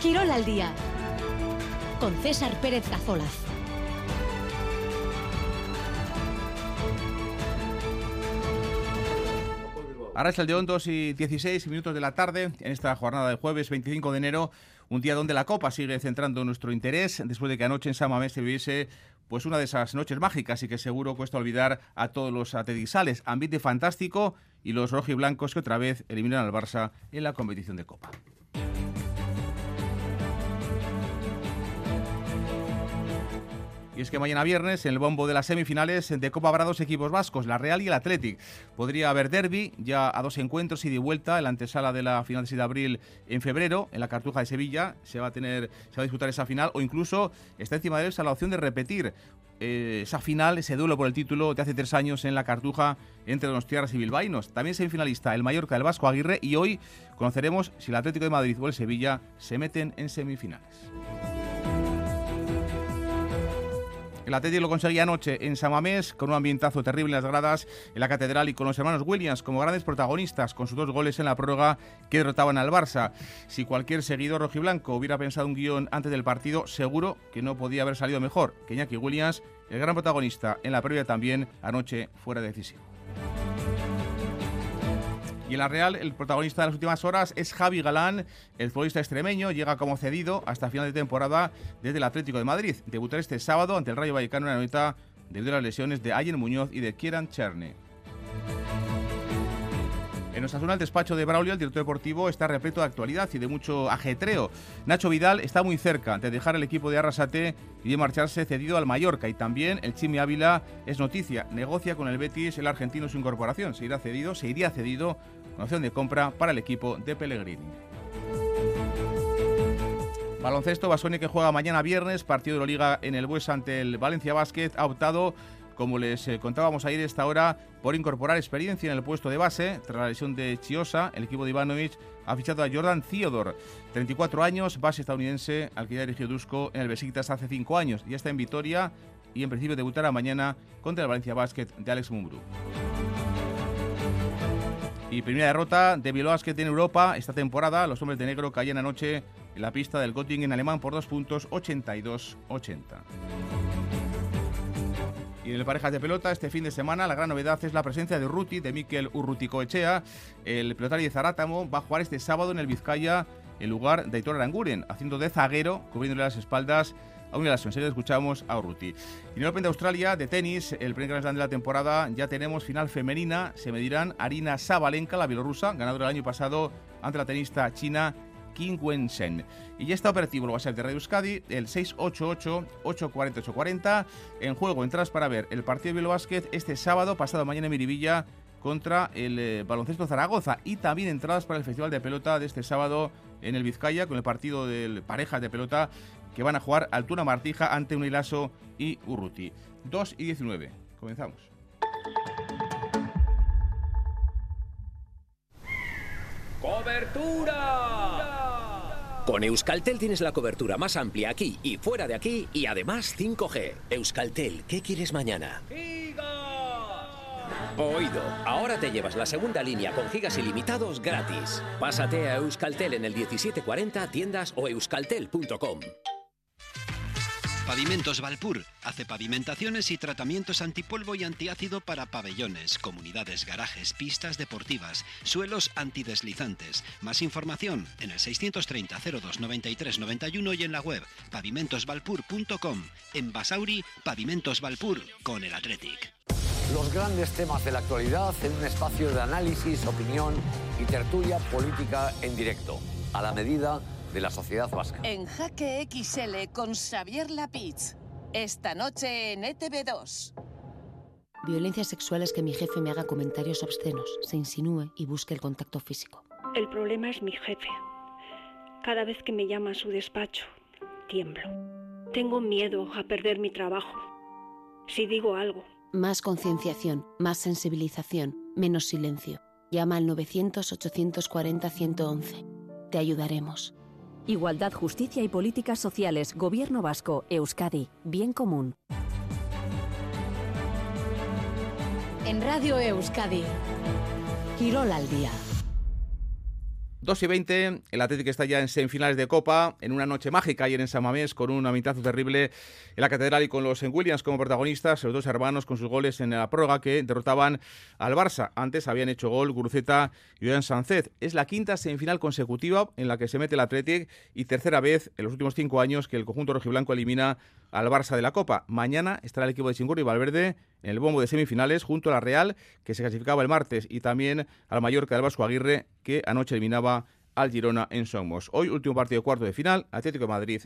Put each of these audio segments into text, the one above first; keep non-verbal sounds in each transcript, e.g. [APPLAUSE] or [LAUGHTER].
Quirol al día con César Pérez Cazolas. Ahora es el de 2 y 16 minutos de la tarde, en esta jornada de jueves 25 de enero, un día donde la Copa sigue centrando nuestro interés, después de que anoche en San Mamés se viviese pues una de esas noches mágicas y que seguro cuesta olvidar a todos los atedisales. Ambiente fantástico y los rojiblancos que otra vez eliminan al Barça en la competición de Copa. Y es que mañana viernes, en el bombo de las semifinales de Copa habrá dos equipos vascos, la Real y el Athletic. Podría haber derby ya a dos encuentros y de vuelta en la antesala de la final de 6 de abril en febrero, en la Cartuja de Sevilla. Se va a tener, se va a disputar esa final o incluso está encima de él la opción de repetir eh, esa final, ese duelo por el título de hace tres años en la Cartuja entre los tierras y bilbaínos. También semifinalista el Mallorca del Vasco Aguirre y hoy conoceremos si el Atlético de Madrid o el Sevilla se meten en semifinales. El Atlético lo conseguía anoche en Samamés con un ambientazo terrible en las gradas en la catedral y con los hermanos Williams como grandes protagonistas con sus dos goles en la prórroga que derrotaban al Barça. Si cualquier seguidor rojiblanco hubiera pensado un guion antes del partido, seguro que no podía haber salido mejor que Iñaki Williams, el gran protagonista en la previa también, anoche fuera decisivo. Y en la Real, el protagonista de las últimas horas es Javi Galán, el futbolista extremeño, llega como cedido hasta final de temporada desde el Atlético de Madrid. Debutará este sábado ante el Rayo Vallecano en la noche debido a las lesiones de Ayen Muñoz y de Kieran Cherne. En zona, el despacho de Braulio, el director deportivo, está repleto de actualidad y de mucho ajetreo. Nacho Vidal está muy cerca de dejar el equipo de Arrasate y de marcharse cedido al Mallorca. Y también el Chimi Ávila es noticia. Negocia con el Betis el argentino su incorporación. Se irá cedido, se iría cedido opción de compra para el equipo de Pellegrini. Baloncesto, Basoni que juega mañana viernes, partido de la Liga en el Bues ante el Valencia Basket, ha optado como les eh, contábamos ayer esta hora, por incorporar experiencia en el puesto de base. Tras la lesión de Chiosa, el equipo de Ivanovic ha fichado a Jordan Theodore, 34 años, base estadounidense, al que ya dirigió Dusko en el Besiktas hace 5 años. Ya está en Vitoria y en principio debutará mañana contra el Valencia Basket de Alex Mumbrú. Y primera derrota de Basket en Europa esta temporada. Los hombres de negro caían anoche en la pista del Göttingen alemán por dos puntos, 82-80. Y en el parejas de pelota, este fin de semana, la gran novedad es la presencia de Ruti, de Mikel Urruticoechea. El pelotario de Zarátamo va a jugar este sábado en el Vizcaya en lugar de Aitor Aranguren, haciendo de zaguero, cubriéndole las espaldas a una de las enseñas escuchamos a Urruti. Y en el Open de Australia de tenis, el primer Grand Slam de la temporada, ya tenemos final femenina. Se medirán Arina Sabalenka, la bielorrusa, ganadora el año pasado ante la tenista china Kim Wen-sen. Y ya está operativo, lo va a ser de Radio Euskadi, el 688-840-840. En juego, entradas para ver el partido de Bilbao este sábado, pasado mañana en Miribilla, contra el eh, Baloncesto Zaragoza. Y también entradas para el Festival de Pelota de este sábado en el Vizcaya, con el partido del parejas de pelota que van a jugar Altura Martija ante Unilaso y Urruti. 2 y 19. Comenzamos. ¡Cobertura! Con Euskaltel tienes la cobertura más amplia aquí y fuera de aquí y además 5G. Euskaltel, ¿qué quieres mañana? Oído, ahora te llevas la segunda línea con gigas ilimitados gratis. Pásate a Euskaltel en el 1740 tiendas o euskaltel.com. Pavimentos Valpur hace pavimentaciones y tratamientos antipolvo y antiácido para pabellones, comunidades, garajes, pistas deportivas, suelos antideslizantes. Más información en el 630 02 93 91 y en la web pavimentosvalpur.com. En Basauri, Pavimentos Valpur con el Athletic. Los grandes temas de la actualidad en un espacio de análisis, opinión y tertulia política en directo, a la medida la sociedad vasca. En Jaque XL con Xavier Lapitz. Esta noche en ETV2. Violencia sexual es que mi jefe me haga comentarios obscenos, se insinúe y busque el contacto físico. El problema es mi jefe. Cada vez que me llama a su despacho, tiemblo. Tengo miedo a perder mi trabajo. Si digo algo. Más concienciación, más sensibilización, menos silencio. Llama al 900-840-111. Te ayudaremos. Igualdad, Justicia y Políticas Sociales, Gobierno Vasco, Euskadi, Bien Común. En Radio Euskadi, Quirol al día. 2 y 20, el Atlético está ya en semifinales de Copa, en una noche mágica ayer en San Mamés, con un ambientazo terrible en la Catedral y con los en Williams como protagonistas, los dos hermanos con sus goles en la prórroga que derrotaban al Barça. Antes habían hecho gol Guruceta y Joan Sánchez. Es la quinta semifinal consecutiva en la que se mete el Atlético y tercera vez en los últimos cinco años que el conjunto rojiblanco elimina al Barça de la Copa. Mañana estará el equipo de Chingurri y Valverde en el bombo de semifinales junto a la Real, que se clasificaba el martes, y también al Mallorca del Vasco Aguirre, que anoche eliminaba al Girona en Somos. Hoy, último partido cuarto de final, Atlético de Madrid,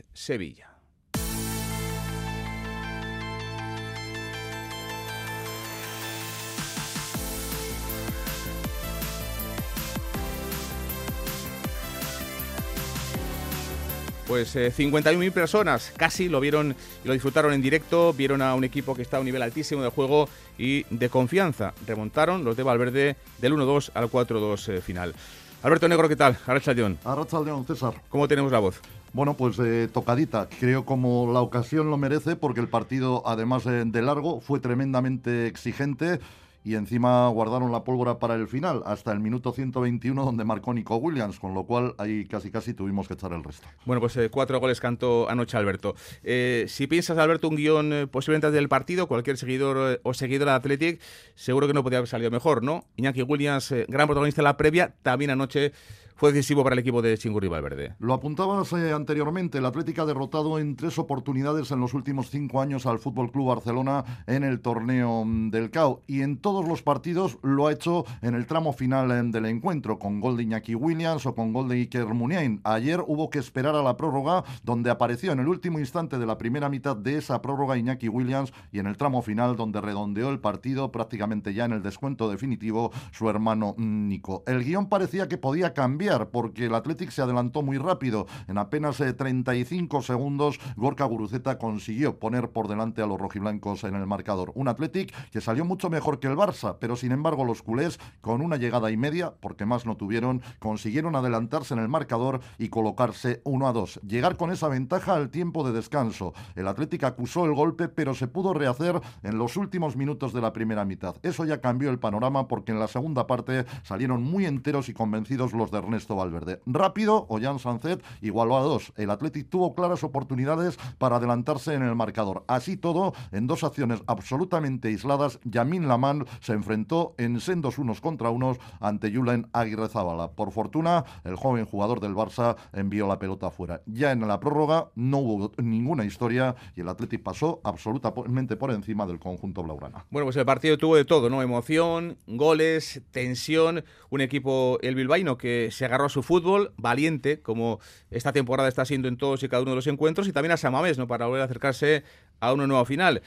Pues 51.000 eh, personas casi lo vieron y lo disfrutaron en directo, vieron a un equipo que está a un nivel altísimo de juego y de confianza. Remontaron los de Valverde del 1-2 al 4-2 eh, final. Alberto Negro, ¿qué tal? Arrachaldeón. Arrachaldeón, César. ¿Cómo tenemos la voz? Bueno, pues eh, tocadita. Creo como la ocasión lo merece porque el partido, además de largo, fue tremendamente exigente y encima guardaron la pólvora para el final, hasta el minuto 121 donde marcó Nico Williams, con lo cual ahí casi casi tuvimos que echar el resto. Bueno, pues eh, cuatro goles cantó anoche Alberto. Eh, si piensas, Alberto, un guion eh, posiblemente del partido, cualquier seguidor o seguidora de Athletic, seguro que no podía haber salido mejor, ¿no? Iñaki Williams, gran protagonista en la previa, también anoche fue decisivo para el equipo de Chingurri Valverde. Lo apuntabas eh, anteriormente, el Atlético ha derrotado en tres oportunidades en los últimos cinco años al Fútbol Club Barcelona en el torneo mm, del CAO y en todos los partidos lo ha hecho en el tramo final eh, del encuentro con gol de Iñaki Williams o con gol de Iker Muniain. Ayer hubo que esperar a la prórroga donde apareció en el último instante de la primera mitad de esa prórroga Iñaki Williams y en el tramo final donde redondeó el partido prácticamente ya en el descuento definitivo su hermano mm, Nico. El guion parecía que podía cambiar porque el Athletic se adelantó muy rápido. En apenas 35 eh, segundos, Gorka Guruceta consiguió poner por delante a los rojiblancos en el marcador. Un Athletic que salió mucho mejor que el Barça, pero sin embargo los culés, con una llegada y media, porque más no tuvieron, consiguieron adelantarse en el marcador y colocarse 1 a 2. Llegar con esa ventaja al tiempo de descanso. El Athletic acusó el golpe, pero se pudo rehacer en los últimos minutos de la primera mitad. Eso ya cambió el panorama porque en la segunda parte salieron muy enteros y convencidos los de Valverde. Rápido, Ollán Sancet igualó a dos. El Athletic tuvo claras oportunidades para adelantarse en el marcador. Así todo, en dos acciones absolutamente aisladas, Yamin Lamán se enfrentó en sendos unos contra unos ante Julen Aguirre Zabala. Por fortuna, el joven jugador del Barça envió la pelota afuera. Ya en la prórroga no hubo ninguna historia y el Athletic pasó absolutamente por encima del conjunto blaugrana. Bueno, pues el partido tuvo de todo, ¿no? Emoción, goles, tensión, un equipo, el bilbaíno, que se agarró a su fútbol, valiente, como esta temporada está siendo en todos y cada uno de los encuentros, y también a Samamés, ¿no? Para volver a acercarse a una nueva final.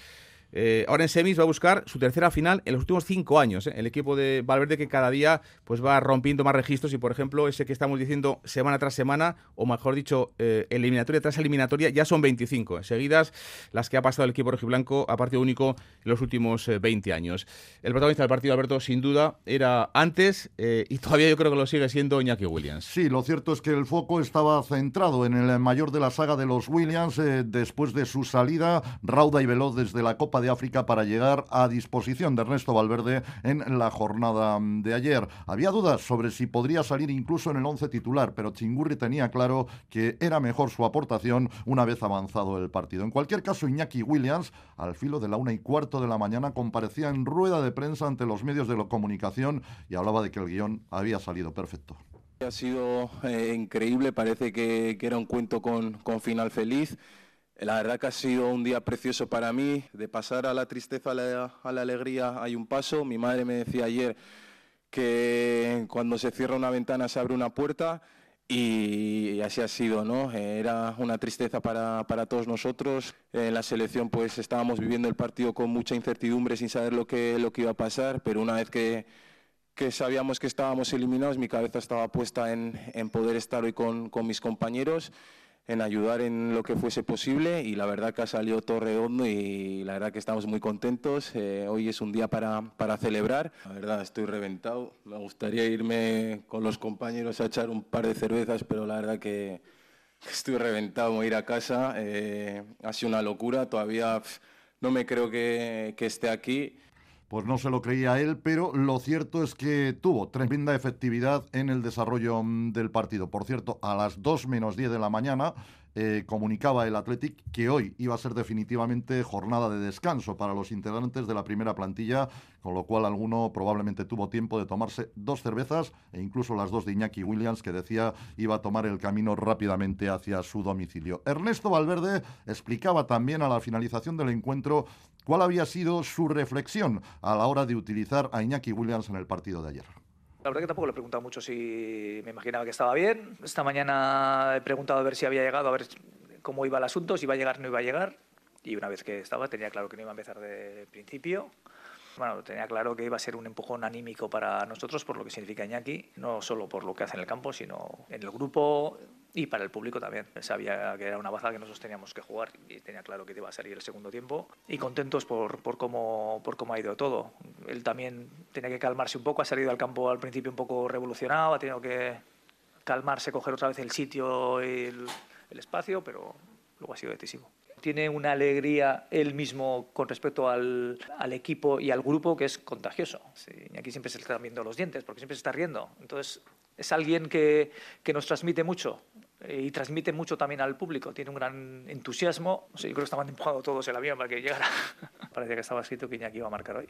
Eh, ahora en semis va a buscar su tercera final en los últimos cinco años. ¿eh? El equipo de Valverde que cada día pues va rompiendo más registros y, por ejemplo, ese que estamos diciendo semana tras semana, o mejor dicho, eh, eliminatoria tras eliminatoria, ya son 25 seguidas las que ha pasado el equipo rojiblanco a partido único en los últimos 20 años. El protagonista del partido, Alberto, sin duda, era antes y todavía yo creo que lo sigue siendo Iñaki Williams. Sí, lo cierto es que el foco estaba centrado en el mayor de la saga de los Williams después de su salida rauda y veloz desde la Copa de África para llegar a disposición de Ernesto Valverde en la jornada de ayer. Había dudas sobre si podría salir incluso en el once titular, pero Chingurri tenía claro que era mejor su aportación una vez avanzado el partido. En cualquier caso, Iñaki Williams, al filo de la una y cuarto de la mañana, comparecía en rueda de prensa ante los medios de comunicación y hablaba de que el guion había salido perfecto. Ha sido eh, increíble, parece que, era un cuento con, con final feliz. La verdad que ha sido un día precioso para mí, de pasar a la tristeza a la, alegría hay un paso. Mi madre me decía ayer que cuando se cierra una ventana se abre una puerta y así ha sido, ¿no? Era una tristeza para, todos nosotros. En la selección pues estábamos viviendo el partido con mucha incertidumbre sin saber lo que, lo que iba a pasar, pero una vez que, sabíamos que estábamos eliminados, mi cabeza estaba puesta en, poder estar hoy con, con mis compañeros en ayudar en lo que fuese posible y la verdad que ha salido todo redondo y la verdad que estamos muy contentos. Eh, hoy es un día para, para, celebrar. La verdad estoy reventado. Me gustaría irme con los compañeros a echar un par de cervezas, pero la verdad que estoy reventado. Voy a ir a casa. Eh, ha sido una locura. Todavía no me creo que, que esté aquí. Pues no se lo creía él, pero lo cierto es que tuvo tremenda efectividad en el desarrollo mm, del partido. Por cierto, a las 2 menos 10 de la mañana eh, comunicaba el Athletic que hoy iba a ser definitivamente jornada de descanso para los integrantes de la primera plantilla, con lo cual alguno probablemente tuvo tiempo de tomarse dos cervezas e incluso las dos de Iñaki Williams, que decía iba a tomar el camino rápidamente hacia su domicilio. Ernesto Valverde explicaba también a la finalización del encuentro cuál había sido su reflexión a la hora de utilizar a Iñaki Williams en el partido de ayer. La verdad que tampoco le he preguntado mucho si me imaginaba que estaba bien. Esta mañana he preguntado a ver si había llegado, a ver cómo iba el asunto, si iba a llegar o no iba a llegar. Y una vez que estaba, tenía claro que no iba a empezar de principio. Bueno, tenía claro que iba a ser un empujón anímico para nosotros por lo que significa Iñaki, no solo por lo que hace en el campo, sino en el grupo, y para el público también. Sabía que era una baza que nosotros teníamos que jugar y tenía claro que iba a salir el segundo tiempo. Y contentos por, por, cómo, por cómo ha ido todo. Él también tenía que calmarse un poco, ha salido al campo al principio un poco revolucionado, ha tenido que calmarse, coger otra vez el sitio y el, el espacio, pero luego ha sido decisivo tiene una alegría él mismo con respecto al, al, equipo y al grupo que es contagioso. Sí, y aquí siempre se están viendo los dientes porque siempre se está riendo. Entonces, es alguien que, que nos transmite mucho eh, y transmite mucho también al público. Tiene un gran entusiasmo. O sea, yo creo que estaban empujando todos el avión para que llegara. [LAUGHS] Parecía que estaba escrito que Iñaki iba a marcar hoy.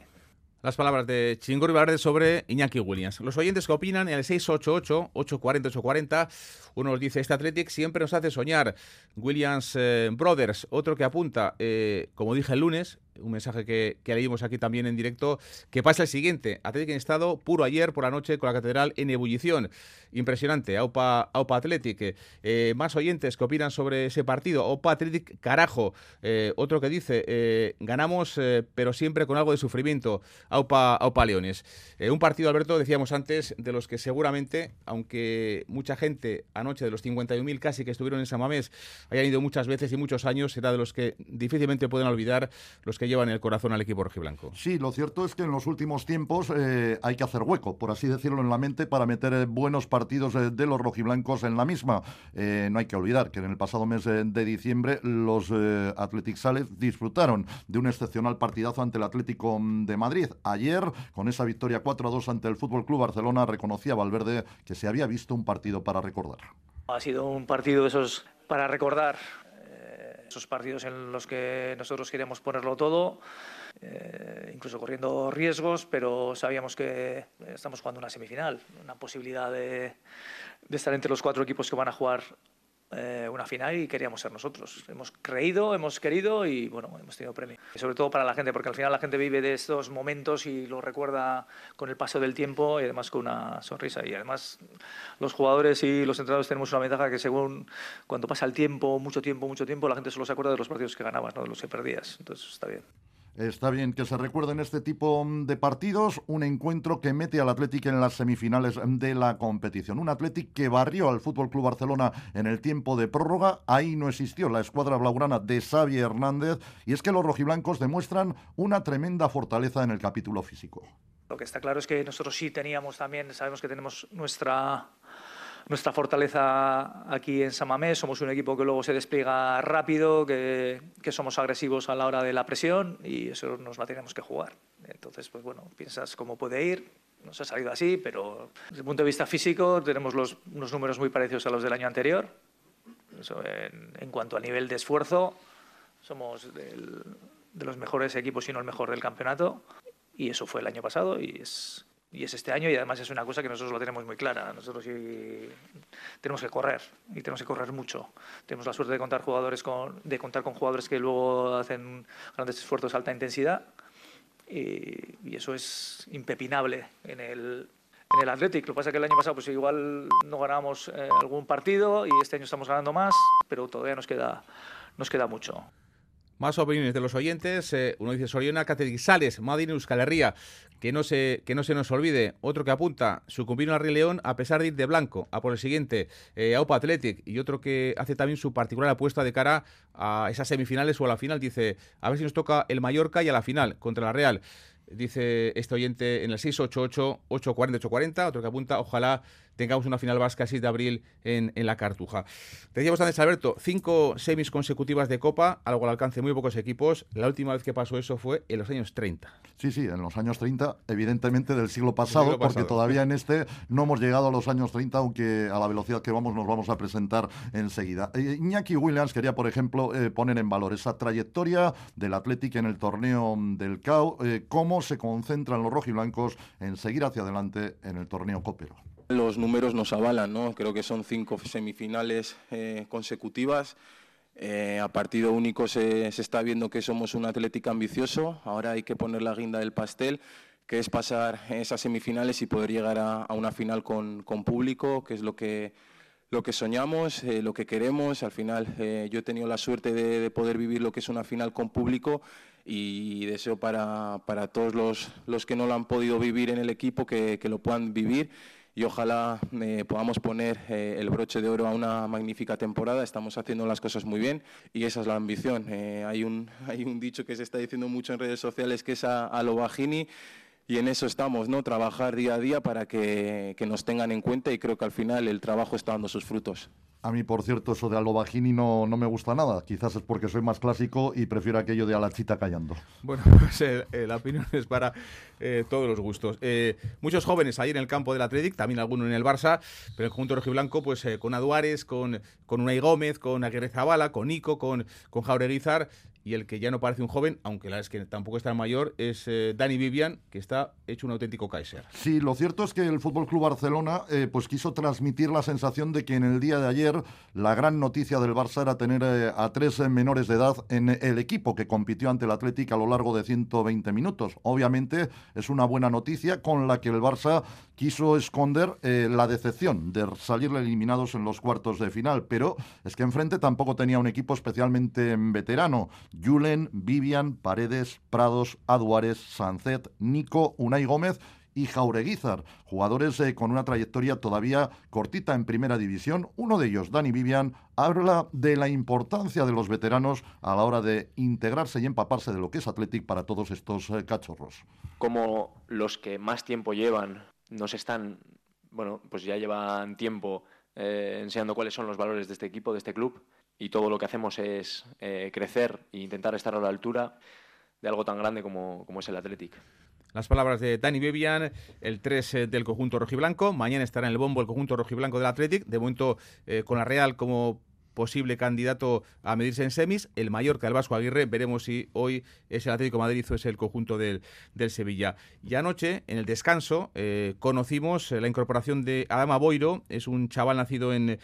Las palabras de Chingor Valverde sobre Iñaki Williams. Los oyentes que opinan en el 688-840-840. Uno nos dice, este Athletic siempre nos hace soñar. Williams eh, Brothers, otro que apunta, eh, como dije el lunes, un mensaje que, leímos aquí también en directo, que pasa el siguiente. Athletic en estado puro ayer por la noche con la catedral en ebullición. Impresionante. Aupa, Aupa Athletic. Eh, más oyentes que opinan sobre ese partido. Aupa Athletic, carajo. Eh, otro que dice, eh, ganamos, pero siempre con algo de sufrimiento. Aupa, Aupa Leones. un partido, Alberto, decíamos antes, de los que seguramente, aunque mucha gente anoche de los 51.000 casi que estuvieron en San Mamés hayan ido muchas veces y muchos años, será de los que difícilmente pueden olvidar los que llevan el corazón al equipo rojiblanco. Sí, lo cierto es que en los últimos tiempos eh, hay que hacer hueco, por así decirlo, en la mente para meter eh, buenos partidos eh, de los rojiblancos en la misma. no hay que olvidar que en el pasado mes de diciembre los Athletic Sales disfrutaron de un excepcional partidazo ante el Atlético de Madrid. Ayer, con esa victoria 4 a 2 ante el Fútbol Club Barcelona, reconocía Valverde que se había visto un partido para recordar. Ha sido un partido de esos para recordar esos partidos en los que nosotros queríamos ponerlo todo, eh, incluso corriendo riesgos, pero sabíamos que estamos jugando una semifinal, una posibilidad de, de estar entre los cuatro equipos que van a jugar eh, una final y queríamos ser nosotros. Hemos creído, hemos querido y bueno, hemos tenido premio. Y sobre todo para la gente, porque al final la gente vive de estos momentos y lo recuerda con el paso del tiempo y además con una sonrisa. Y además los jugadores y los entrenadores tenemos una ventaja que según cuando pasa el tiempo, mucho tiempo, mucho tiempo, la gente solo se acuerda de los partidos que ganabas, no de los que perdías. Entonces está bien. Está bien que se recuerden este tipo de partidos, un encuentro que mete al Atlético en las semifinales de la competición. Un Atlético que barrió al Fútbol Club Barcelona en el tiempo de prórroga. Ahí no existió la escuadra blaugrana de Xavi Hernández y es que los rojiblancos demuestran una tremenda fortaleza en el capítulo físico. Lo que está claro es que nosotros sí teníamos también, sabemos que tenemos nuestra nuestra fortaleza aquí en Samamés. Somos un equipo que luego se despliega rápido, que, somos agresivos a la hora de la presión y eso nos la tenemos que jugar. Entonces, pues bueno, piensas cómo puede ir. Nos ha salido así, pero desde el punto de vista físico tenemos unos números muy parecidos a los del año anterior. En, cuanto a nivel de esfuerzo, somos de los mejores equipos, si no el mejor del campeonato. Y eso fue el año pasado y es, y es este año y además es una cosa que nosotros lo tenemos muy clara. Nosotros sí tenemos que correr y tenemos que correr mucho. Tenemos la suerte de contar jugadores con, de contar con jugadores que luego hacen grandes esfuerzos a alta intensidad y, y eso es impepinable en el, en el Athletic. Lo que pasa es que el año pasado pues igual no ganábamos eh, algún partido y este año estamos ganando más, pero todavía nos queda, nos queda mucho. Más opiniones de los oyentes. Eh, uno dice Soriona Sales, Madrid Euskal Herria. Que no, se, que no se nos olvide. Otro que apunta, sucumbieron a Rey León a pesar de ir de blanco. A por el siguiente, eh, Aupa Athletic. Y otro que hace también su particular apuesta de cara a esas semifinales o a la final. Dice, a ver si nos toca el Mallorca y a la final contra la Real. Dice este oyente en el 688-840-840. Otro que apunta, ojalá tengamos una final vasca 6 de abril en, en la Cartuja. Decíamos antes, Alberto, cinco semis consecutivas de Copa, algo al alcance de muy pocos equipos. La última vez que pasó eso fue en los años 30. Sí, sí, en los años 30, evidentemente del siglo pasado, porque todavía en este no hemos llegado a los años 30, aunque a la velocidad que vamos nos vamos a presentar enseguida. Eh, Iñaki Williams quería, por ejemplo, eh, poner en valor esa trayectoria del Atlético en el torneo del CAO, eh, cómo se concentran los rojiblancos en seguir hacia adelante en el torneo copero. Los números nos avalan, ¿no? Creo que son cinco semifinales consecutivas. a partido único se, está viendo que somos un Atlético ambicioso. Ahora hay que poner la guinda del pastel que es pasar esas semifinales y poder llegar a, una final con, público, que es lo que, lo que soñamos, eh, lo que queremos. Al final eh, yo he tenido la suerte de, poder vivir lo que es una final con público y deseo para, todos los, los, que no lo han podido vivir en el equipo que, lo puedan vivir y ojalá eh, podamos poner el broche de oro a una magnífica temporada. Estamos haciendo las cosas muy bien y esa es la ambición. hay, un, [LAUGHS] hay un dicho que se está diciendo mucho en redes sociales que es a lo bajini y en eso estamos, ¿no? Trabajar día a día para que, que, nos tengan en cuenta y creo que al final el trabajo está dando sus frutos. A mí, por cierto, eso de Alobagini no, no me gusta nada. Quizás es porque soy más clásico y prefiero aquello de Alachita callando. Bueno, [LAUGHS] pues eh, eh, la opinión es para eh, todos los gustos. muchos jóvenes ahí en el campo del Athletic, también algunos en el Barça, pero el conjunto rojiblanco, pues con Aduares, con, con Unai Gómez, con Aguirre Zabala, con Nico, con, con Jaureguizar y el que ya no parece un joven, aunque la es que tampoco está mayor, es eh, Dani Vivian, que está hecho un auténtico Kaiser. Sí, lo cierto es que el Fútbol Club Barcelona eh, pues quiso transmitir la sensación de que en el día de ayer la gran noticia del Barça era tener eh, a tres menores de edad en el equipo que compitió ante el Atlético a lo largo de 120 minutos. Obviamente es una buena noticia con la que el Barça quiso esconder la decepción de salir eliminados en los cuartos de final, pero es que enfrente tampoco tenía un equipo especialmente veterano. Julen, Vivian, Paredes, Prados, Aduares, Sancet, Nico, Unai Gómez y Jaureguizar, jugadores eh, con una trayectoria todavía cortita en primera división. Uno de ellos, Dani Vivian, habla de la importancia de los veteranos a la hora de integrarse y empaparse de lo que es Athletic para todos estos eh, cachorros. Como los que más tiempo llevan nos están, bueno, pues ya llevan tiempo eh, enseñando cuáles son los valores de este equipo, de este club y todo lo que hacemos es eh, crecer e intentar estar a la altura de algo tan grande como, es el Athletic. Las palabras de Dani Bebian, el 3 eh, del conjunto rojiblanco. Mañana estará en el bombo el conjunto rojiblanco del Athletic. De momento, con la Real como posible candidato a medirse en semis. El Mallorca, el Vasco Aguirre, veremos si hoy es el Atlético Madrid o es el conjunto del, del Sevilla. Y anoche, en el descanso, conocimos la incorporación de Adama Boiro, es un chaval nacido en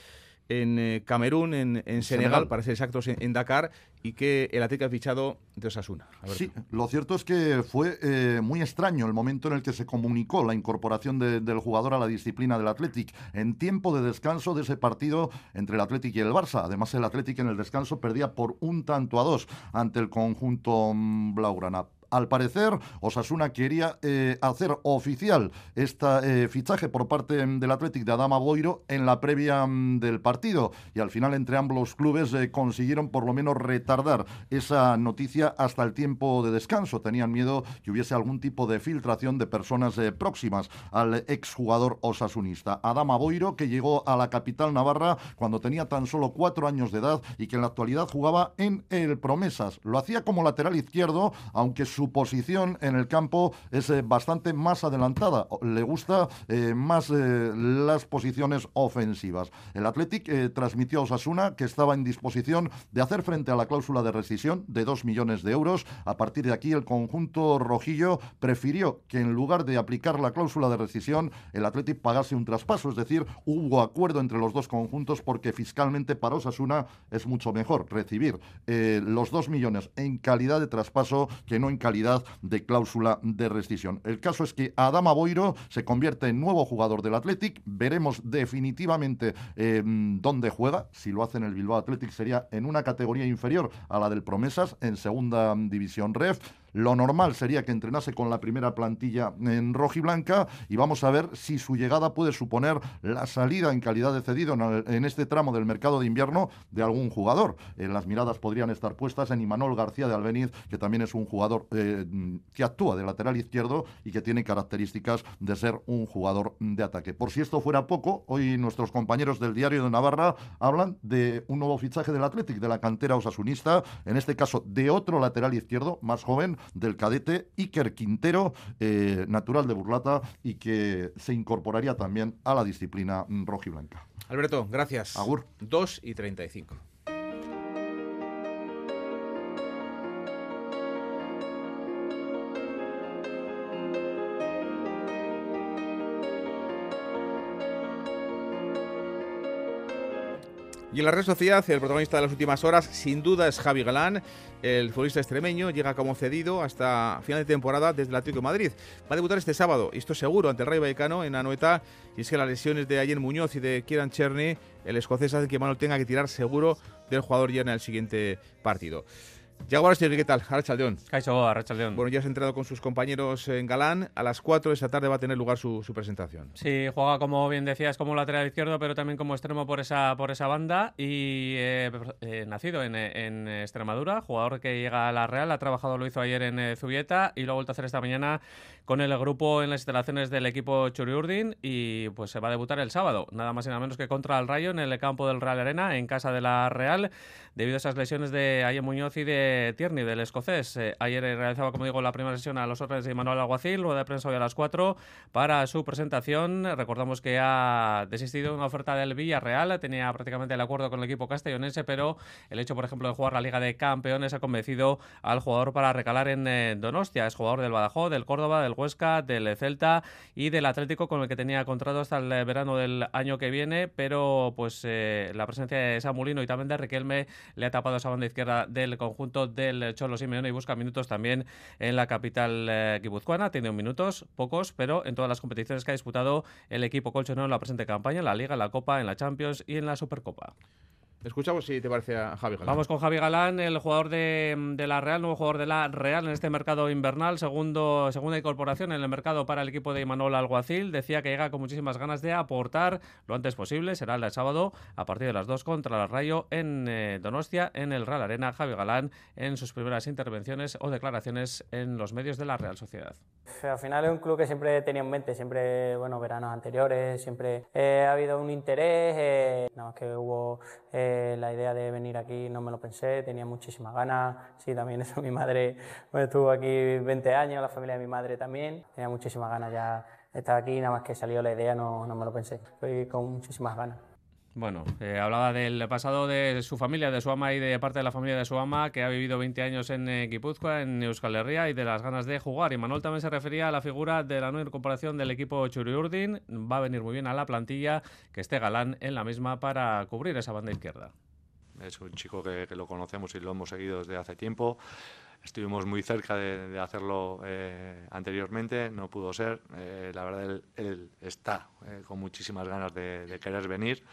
en eh, Camerún, en, Senegal, para ser exactos, en, Dakar, y que el Atlético ha fichado de Osasuna. Sí, lo cierto es que fue eh, muy extraño el momento en el que se comunicó la incorporación del jugador a la disciplina del Athletic en tiempo de descanso de ese partido entre el Athletic y el Barça. Además, el Athletic en el descanso perdía por un tanto a dos ante el conjunto Blaugrana. Al parecer, Osasuna quería eh, hacer oficial este fichaje por parte del Athletic de Adama Boiro en la previa mm, del partido y al final entre ambos clubes eh, consiguieron por lo menos retardar esa noticia hasta el tiempo de descanso. Tenían miedo que hubiese algún tipo de filtración de personas próximas al exjugador osasunista. Adama Boiro, que llegó a la capital navarra cuando tenía tan solo cuatro años de edad y que en la actualidad jugaba en el Promesas. Lo hacía como lateral izquierdo, aunque su su posición en el campo es eh, bastante más adelantada. Le gusta eh, más eh, las posiciones ofensivas. El Athletic transmitió a Osasuna que estaba en disposición de hacer frente a la cláusula de rescisión de 2 millones de euros. A partir de aquí, el conjunto rojillo prefirió que en lugar de aplicar la cláusula de rescisión, el Athletic pagase un traspaso. Es decir, hubo acuerdo entre los dos conjuntos porque fiscalmente para Osasuna es mucho mejor recibir los 2 millones en calidad de traspaso que no en calidad de cláusula de rescisión. El caso es que Adama Boiro se convierte en nuevo jugador del Athletic. Veremos definitivamente em, dónde juega. Si lo hace en el Bilbao Athletic sería en una categoría inferior a la del Promesas, en segunda división ref. Lo normal sería que entrenase con la primera plantilla en rojiblanca y vamos a ver si su llegada puede suponer la salida en calidad de cedido en, este tramo del mercado de invierno de algún jugador. Eh, las miradas podrían estar puestas en Imanol García de Albeniz, que también es un jugador eh, que actúa de lateral izquierdo y que tiene características de ser un jugador de ataque. Por si esto fuera poco, hoy nuestros compañeros del Diario de Navarra hablan de un nuevo fichaje del Athletic, de la cantera osasunista, en este caso de otro lateral izquierdo, más joven, del cadete Iker Quintero, eh, natural de Burlata, y que se incorporaría también a la disciplina rojiblanca. Alberto, gracias. Agur. 2 y 35. Y en la red social, el protagonista de las últimas horas, sin duda, es Javi Galán. El futbolista extremeño llega como cedido hasta final de temporada desde el Atlético de Madrid. Va a debutar este sábado, y esto seguro, ante el Rayo Vallecano en Anoeta. Y es que las lesiones de Ayer Muñoz y de Kieran Cherny, el escocés, hace que Manuel tenga que tirar seguro del jugador ya en el siguiente partido. Yago ¿qué tal? Arrachaldeón. Caizo, Arrachaldeón. Bueno, ya has entrado con sus compañeros en Galán. A las 4 de esta tarde va a tener lugar su, presentación. Sí, juega, como bien decías, como lateral izquierdo, pero también como extremo por esa, por esa banda. Y eh, eh, nacido en, en, Extremadura, jugador que llega a la Real, ha trabajado, lo hizo ayer en eh, Zubieta y lo ha vuelto a hacer esta mañana con el grupo en las instalaciones del equipo Churiurdin y pues se va a debutar el sábado, nada más y nada menos que contra el Rayo en el campo del Real Arena, en casa de la Real, debido a esas lesiones de Ayer Muñoz y de Tierney, del escocés. Eh, ayer realizaba, como digo, la primera sesión a los órdenes de Manuel Alguacil, rueda de prensa hoy a las 4 para su presentación. Recordamos que ha desistido de una oferta del Villarreal, tenía prácticamente el acuerdo con el equipo castellonense, pero el hecho, por ejemplo, de jugar la Liga de Campeones ha convencido al jugador para recalar en eh, Donostia. Es jugador del Badajoz, del Córdoba, del Huesca, del Celta y del Atlético con el que tenía contrato hasta el verano del año que viene, pero pues eh, la presencia de Samulino y también de Riquelme le ha tapado esa banda izquierda del conjunto del Cholo Simeone y busca minutos también en la capital eh, guipuzcoana. Tiene minutos, pocos, pero en todas las competiciones que ha disputado el equipo colchonero en la presente campaña, en la Liga, en la Copa, en la Champions y en la Supercopa. Escuchamos si te parece a Javi Galán. Vamos con Javi Galán, el jugador de, la Real, nuevo jugador de la Real en este mercado invernal, segundo, segunda incorporación en el mercado para el equipo de Imanol Alguacil. Decía que llega con muchísimas ganas de aportar lo antes posible. Será el sábado a partir de las 2 contra el Rayo en eh, Donostia, en el Real Arena. Javi Galán en sus primeras intervenciones o declaraciones en los medios de la Real Sociedad. Al final es un club que siempre tenía en mente, siempre, bueno, veranos anteriores, siempre eh, ha habido un interés, eh, nada más que hubo la idea de venir aquí no me lo pensé, tenía muchísimas ganas. Sí, también eso, mi madre estuvo aquí 20 años, la familia de mi madre también. Tenía muchísimas ganas ya de estar aquí, nada más que salió la idea no, no me lo pensé. Estoy con muchísimas ganas. Bueno, eh, hablaba del pasado de su familia, de su ama y de parte de la familia de su ama, que ha vivido 20 años en eh, Guipúzcoa, en Euskal Herria, y de las ganas de jugar. Y Manuel también se refería a la figura de la nueva incorporación del equipo Churiurdin. Va a venir muy bien a la plantilla que esté galán en la misma para cubrir esa banda izquierda. Es un chico que, lo conocemos y lo hemos seguido desde hace tiempo. Estuvimos muy cerca de, hacerlo eh, anteriormente, no pudo ser. la verdad, él, está con muchísimas ganas de querer venir.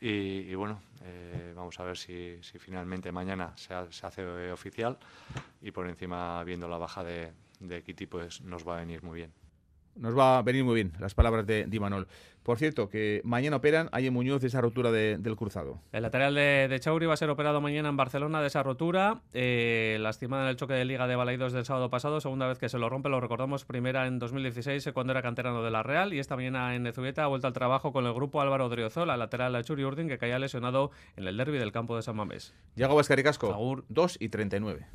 Y, bueno, eh, vamos a ver si, finalmente mañana se, hace oficial y por encima, viendo la baja de, de Kitty, pues nos va a venir muy bien. Nos va a venir muy bien las palabras de Dimanol. Por cierto, que mañana operan en Muñoz de esa rotura del cruzado. El lateral de, Chauri va a ser operado mañana en Barcelona de esa rotura. Eh, lastimada en el choque de Liga de Balaidos del sábado pasado, segunda vez que se lo rompe, lo recordamos, primera en 2016 cuando era canterano de la Real y esta mañana en Zubieta ha vuelto al trabajo con el grupo Álvaro Driozola, lateral de Churi Urdin, que caía lesionado en el derby del campo de San Mamés. Yago Casco, 2 y 39.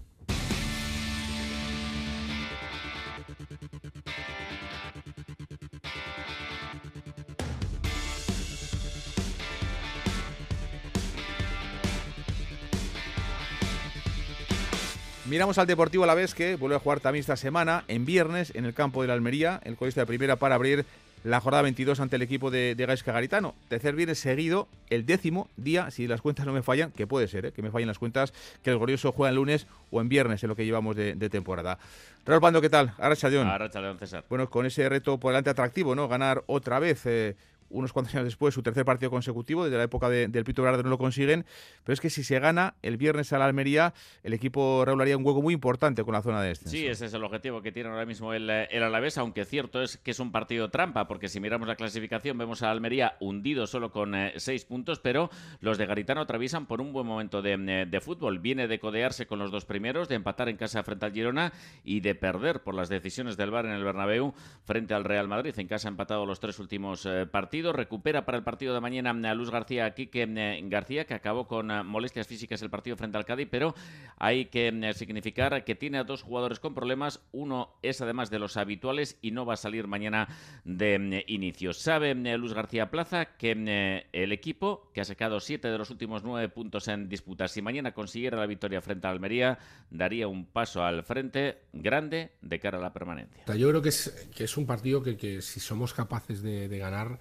Miramos al Deportivo a la vez que vuelve a jugar también esta semana, en viernes, en el campo de la Almería, el colista de primera para abrir la jornada 22 ante el equipo de, de Gaisca Garitano. Tercer viernes seguido, el décimo día, si las cuentas no me fallan, que puede ser, ¿eh? que me fallen las cuentas, que el Glorioso juega el lunes o en viernes en lo que llevamos de, temporada. Raúl Pando, ¿qué tal? Arracha León. Arracha León, César. Bueno, con ese reto por delante atractivo, ¿no? Ganar otra vez. Eh, unos cuantos años después, su tercer partido consecutivo, desde la época del Pito Verde no lo consiguen, pero es que si se gana el viernes a la Almería, el equipo regularía un hueco muy importante con la zona de este. Sí, ese es el objetivo que tiene ahora mismo el, el Alavés, aunque cierto es que es un partido trampa, porque si miramos la clasificación vemos a Almería hundido solo con eh, seis puntos, pero los de Garitano atraviesan por un buen momento de, eh, de, fútbol. Viene de codearse con los dos primeros, de empatar en casa frente al Girona y de perder por las decisiones del VAR en el Bernabéu frente al Real Madrid. En casa ha empatado los tres últimos eh, partidos. Recupera para el partido de mañana a Luz García aquí que García, que acabó con molestias físicas el partido frente al Cádiz, pero hay que significar que tiene a dos jugadores con problemas. Uno es además de los habituales y no va a salir mañana de inicio. Sabe Luz García Plaza que el equipo, que ha sacado siete de los últimos nueve puntos en disputa, si mañana consiguiera la victoria frente a Almería, daría un paso al frente grande de cara a la permanencia. Yo creo que es, que es un partido que, que si somos capaces de ganar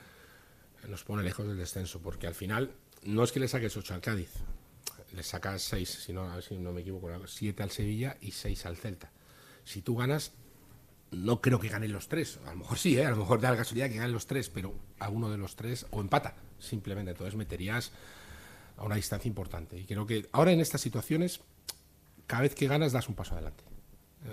nos pone lejos del descenso, porque al final no es que le saques ocho al Cádiz, le sacas seis, si no, si no me equivoco, siete al Sevilla y seis al Celta. Si tú ganas, no creo que ganen los tres. A lo mejor sí, ¿eh? a lo mejor da la casualidad que ganen los tres, pero a uno de los tres o empata, simplemente. Entonces meterías a una distancia importante. Y creo que ahora en estas situaciones, cada vez que ganas das un paso adelante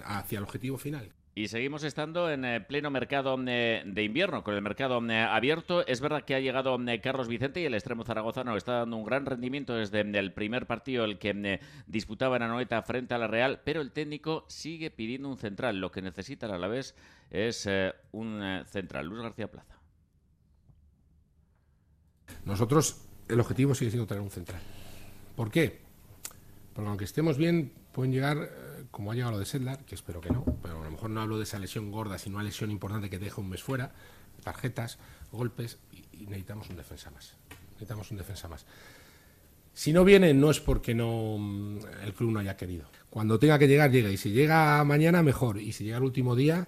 hacia el objetivo final. Y seguimos estando en eh, pleno mercado eh, de invierno, con el mercado eh, abierto. Es verdad que ha llegado Carlos Vicente y el extremo zaragozano está dando un gran rendimiento desde el primer partido, el que disputaba en Anoeta frente a la Real, pero el técnico sigue pidiendo un central. Lo que necesita a la vez es un central. Luis García Plaza. Nosotros, el objetivo sigue siendo tener un central. ¿Por qué? Porque aunque estemos bien, pueden llegar como ha llegado lo de Sedlar, que espero que no, pero a lo mejor no hablo de esa lesión gorda, sino una lesión importante que te deja un mes fuera, tarjetas, golpes, y, necesitamos un defensa más. Necesitamos un defensa más. Si no viene, no es porque no mm, el club no haya querido. Cuando tenga que llegar, llega. Y si llega mañana, mejor. Y si llega el último día,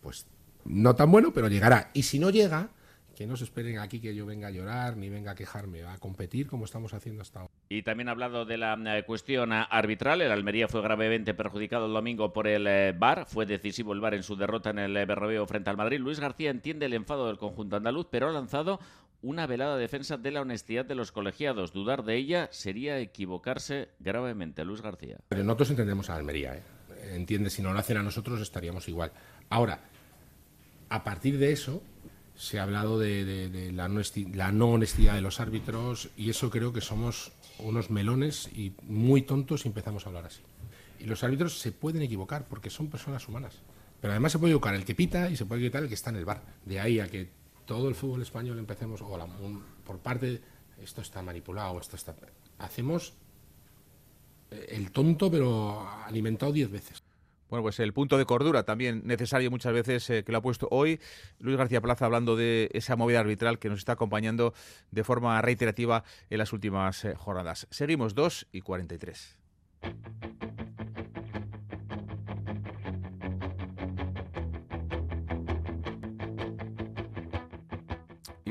pues no tan bueno, pero llegará. Y si no llega, que no se esperen aquí que yo venga a llorar ni venga a quejarme, a competir como estamos haciendo hasta ahora. Y también ha hablado de la eh, cuestión arbitral. El Almería fue gravemente perjudicado el domingo por el eh, VAR. Fue decisivo el VAR en su derrota en el eh, Bernabéu frente al Madrid. Luis García entiende el enfado del conjunto andaluz, pero ha lanzado una velada defensa de la honestidad de los colegiados. Dudar de ella sería equivocarse gravemente. Luis García. Pero nosotros entendemos a Almería. ¿eh? Entiende, si no lo hacen a nosotros estaríamos igual. Ahora, a partir de eso, se ha hablado de, la, no honestidad de los árbitros y eso creo que somos unos melones y muy tontos y empezamos a hablar así. Y los árbitros se pueden equivocar porque son personas humanas. Pero además se puede equivocar el que pita y se puede equivocar el que está en el bar. De ahí a que todo el fútbol español empecemos, o por parte, esto está manipulado, esto está... Hacemos eh, el tonto pero alimentado diez veces. Bueno, pues el punto de cordura también necesario muchas veces eh, que lo ha puesto hoy Luis García Plaza hablando de esa movida arbitral que nos está acompañando de forma reiterativa en las últimas eh, jornadas. Seguimos 2 y 43.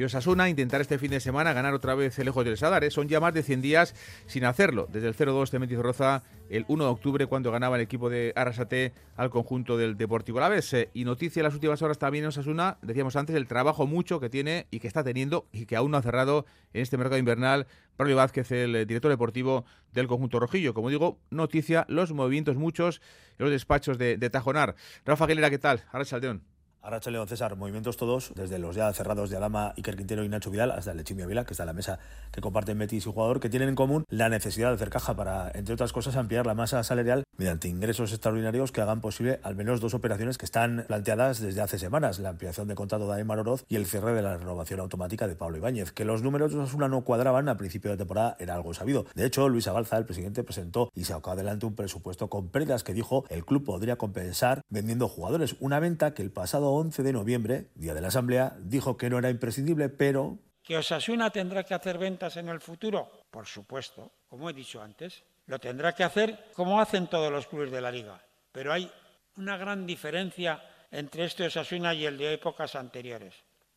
Y Osasuna intentar este fin de semana ganar otra vez el lejos del Sadar. ¿eh? Son ya más de 100 días sin hacerlo. Desde el 0-2 de Mendizorroza el 1 de octubre cuando ganaba el equipo de Arrasate al conjunto del Deportivo Alavés. Eh, y noticia en las últimas horas también en Osasuna, decíamos antes, el trabajo mucho que tiene y que está teniendo y que aún no ha cerrado en este mercado invernal Pablo Vázquez, el eh, director deportivo del conjunto rojillo. Como digo, noticia, los movimientos muchos en los despachos de, Tajonar. Rafa Aguilera, ¿qué tal? Ahora Saldeón. Arracha León César, movimientos todos, desde los ya cerrados de Alama, Iker Quintero y Nacho Vidal, hasta el de Chimio Vila, que está en la mesa que comparten Betis y jugador, que tienen en común la necesidad de hacer caja para, entre otras cosas, ampliar la masa salarial mediante ingresos extraordinarios que hagan posible al menos dos operaciones que están planteadas desde hace semanas, la ampliación de contrato de Aymar Oroz y el cierre de la renovación automática de Pablo Ibáñez. Que los números de Osasuna no cuadraban a principio de temporada era algo sabido. De hecho, Luis Abalza, el presidente, presentó y sacó adelante un presupuesto con pérdidas que dijo el club podría compensar vendiendo jugadores, una venta que el pasado 11 de noviembre día de la Asamblea, dijo que no era imprescindible, pero... ¿Que Osasuna tendrá que hacer ventas en el futuro? Por supuesto, como he dicho antes. Lo tendrá que hacer como hacen todos los clubes de la liga. Pero hay una gran diferencia entre este Osasuna y el de épocas anteriores.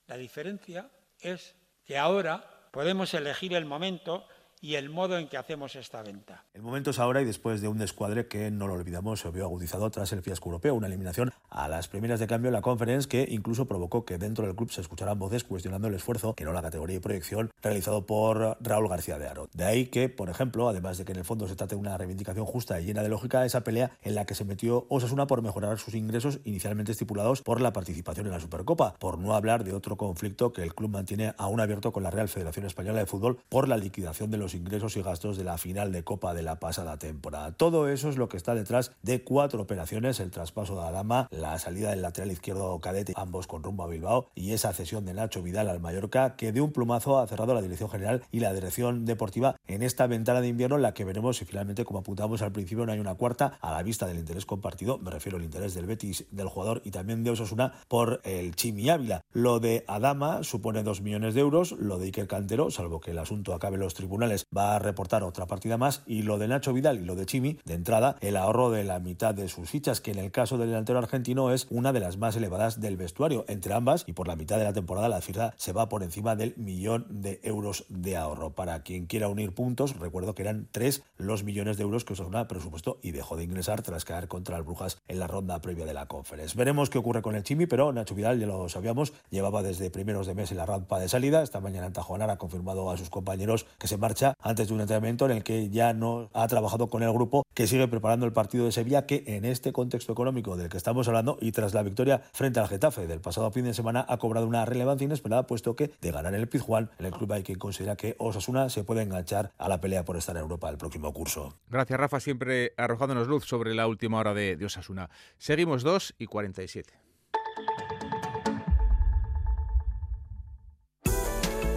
La diferencia es que ahora podemos elegir el momento y el modo en que hacemos esta venta. El momento es ahora y después de un descuadre que, no lo olvidamos, se vio agudizado tras el fiasco europeo, una eliminación a las primeras de cambio en la conference que incluso provocó que dentro del club se escucharan voces cuestionando el esfuerzo, que no la categoría y proyección, realizado por Raúl García de Aro. De ahí que, por ejemplo, además de que en el fondo se trate de una reivindicación justa y llena de lógica, esa pelea en la que se metió Osasuna por mejorar sus ingresos inicialmente estipulados por la participación en la Supercopa, por no hablar de otro conflicto que el club mantiene aún abierto con la Real Federación Española de Fútbol por la liquidación de los ingresos y gastos de la final de Copa de la pasada temporada. Todo eso es lo que está detrás de cuatro operaciones, el traspaso de Adama, la salida del lateral izquierdo cadete, ambos con rumbo a Bilbao, y esa cesión de Nacho Vidal al Mallorca, que de un plumazo ha cerrado la dirección general y la dirección deportiva en esta ventana de invierno, en la que veremos si finalmente, como apuntamos al principio, no hay una cuarta a la vista del interés compartido, me refiero al interés del Betis, del jugador y también de Osasuna por el Chimi Ávila. Lo de Adama supone dos millones de euros, lo de Iker Cantero, salvo que el asunto acabe en los tribunales, va a reportar otra partida más, y lo de Nacho Vidal y lo de Chimi, de entrada, el ahorro de la mitad de sus fichas, que en el caso del delantero argentino es una de las más elevadas del vestuario. Entre ambas, y por la mitad de la temporada, la cifra se va por encima del millón de euros de ahorro. Para quien quiera unir puntos, recuerdo que eran tres los millones de euros que Osasuna presupuesto y dejó de ingresar tras caer contra el Brujas en la ronda previa de la conferencia. Veremos qué ocurre con el Chimi, pero Nacho Vidal, ya lo sabíamos, llevaba desde primeros de mes en la rampa de salida. Esta mañana en Tajonar ha confirmado a sus compañeros que se marcha antes de un entrenamiento en el que ya no ha trabajado con el grupo que sigue preparando el partido de Sevilla, que en este contexto económico del que estamos hablando y tras la victoria frente al Getafe del pasado fin de semana ha cobrado una relevancia inesperada, puesto que de ganar el Pizjuán, el club hay quien considera que Osasuna se puede enganchar a la pelea por estar en Europa el próximo curso. Gracias, Rafa, siempre arrojándonos luz sobre la última hora de, de Osasuna. Seguimos 2 y 47.